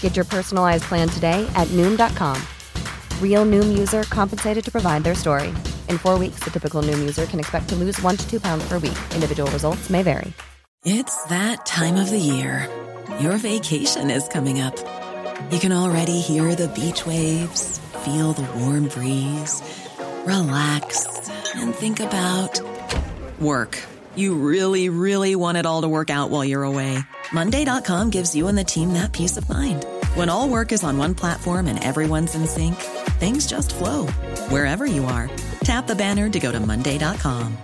Get your personalized plan today at Noom.com. Real Noom user compensated to provide their story. In four weeks, the typical Noom user can expect to lose one to two pounds per week. Individual results may vary. It's that time of the year. Your vacation is coming up. You can already hear the beach waves, feel the warm breeze, relax, and think about work. You really, really want it all to work out while you're away. Monday.com gives you and the team that peace of mind. When all work is on one platform and everyone's in sync, things just flow wherever you are. Tap the banner to go to Monday.com.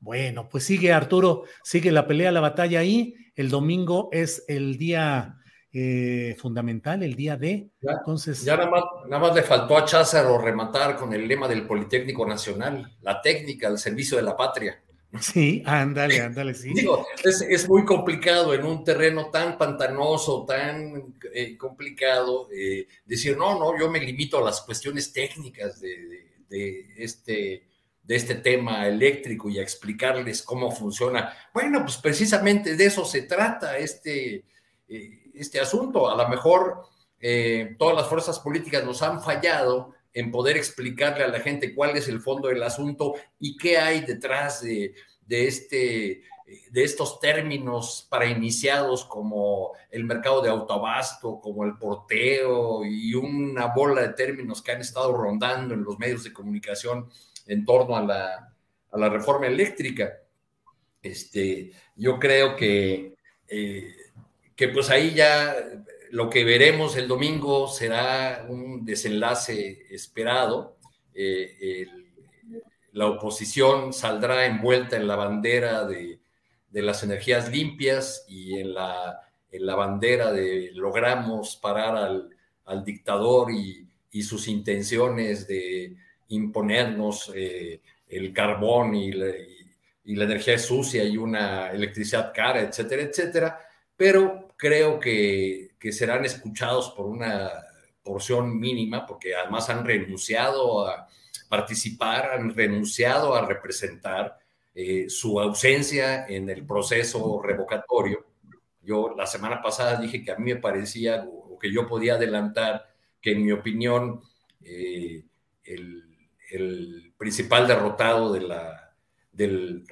Bueno, pues sigue Arturo, sigue la pelea, la batalla ahí. El domingo es el día eh, fundamental, el día de. Ya, Entonces, ya nada, más, nada más le faltó a Cházaro rematar con el lema del Politécnico Nacional, la técnica al servicio de la patria. sí, ándale, ándale, sí. Digo, es, es muy complicado en un terreno tan pantanoso, tan eh, complicado, eh, decir, no, no, yo me limito a las cuestiones técnicas de, de- de este, de este tema eléctrico y a explicarles cómo funciona. Bueno, pues precisamente de eso se trata este, eh, este asunto. A lo mejor eh, todas las fuerzas políticas nos han fallado en poder explicarle a la gente cuál es el fondo del asunto y qué hay detrás de, de este de estos términos para iniciados como el mercado de autoabasto, como el porteo y una bola de términos que han estado rondando en los medios de comunicación en torno a la, a la reforma eléctrica. Este, yo creo que, eh, que pues ahí ya lo que veremos el domingo será un desenlace esperado. Eh, la oposición saldrá envuelta en la bandera de, de las energías limpias y en la, en la bandera de logramos parar al, al dictador y, y sus intenciones de imponernos eh, el carbón y la, y- y la energía sucia y una electricidad cara, etcétera, etcétera. Pero creo que, que serán escuchados por una porción mínima, porque además han renunciado a participar, han renunciado a representar eh, su ausencia en el proceso revocatorio. Yo la semana pasada dije que a mí me parecía o, que yo podía adelantar que en mi opinión eh, el, el principal derrotado de la, del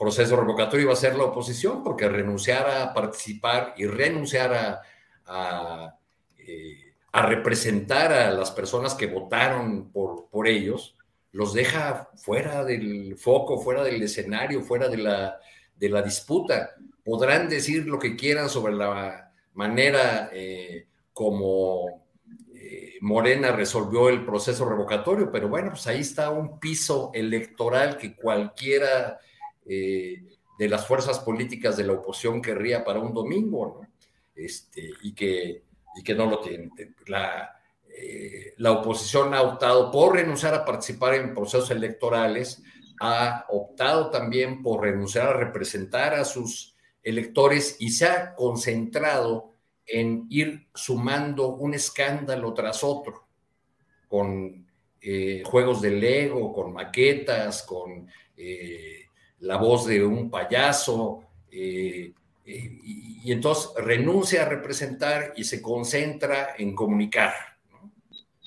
proceso revocatorio iba a ser la oposición, porque renunciar a participar y renunciar a, eh, representar a las personas que votaron por, ellos, los deja fuera del foco, fuera del escenario, fuera de la, de la disputa. Podrán decir lo que quieran sobre la manera eh, como eh, Morena resolvió el proceso revocatorio, pero bueno, pues ahí está un piso electoral que cualquiera eh, de las fuerzas políticas de la oposición querría para un domingo. Este, y, que, y que no lo tiene. La, eh, la oposición ha optado por renunciar a participar en procesos electorales, ha optado también por renunciar a representar a sus electores y se ha concentrado en ir sumando un escándalo tras otro, con eh, juegos de Lego, con maquetas, con la voz de un payaso, eh, eh, y, entonces renuncia a representar y se concentra en comunicar.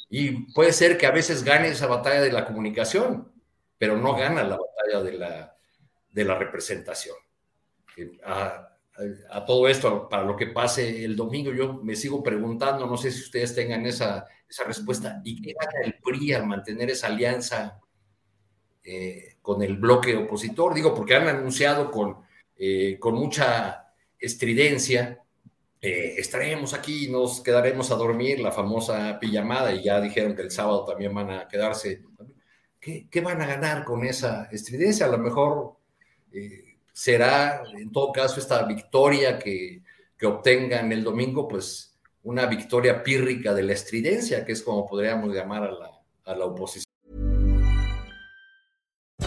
Y puede ser que a veces gane esa batalla de la comunicación, pero no gana la batalla de la, de la representación. A, todo esto, para lo que pase el domingo, yo me sigo preguntando, no sé si ustedes tengan esa, esa respuesta, ¿y qué gana el PRI al mantener esa alianza eh, con el bloque opositor? Digo, porque han anunciado con, eh, con mucha estridencia, eh, estaremos aquí, nos quedaremos a dormir, la famosa pijamada, y ya dijeron que el sábado también van a quedarse. ¿Qué, qué van a ganar con esa estridencia? A lo mejor será, en todo caso, esta victoria que, que obtengan el domingo, pues una victoria pírrica de la estridencia, que es como podríamos llamar a la, a la oposición.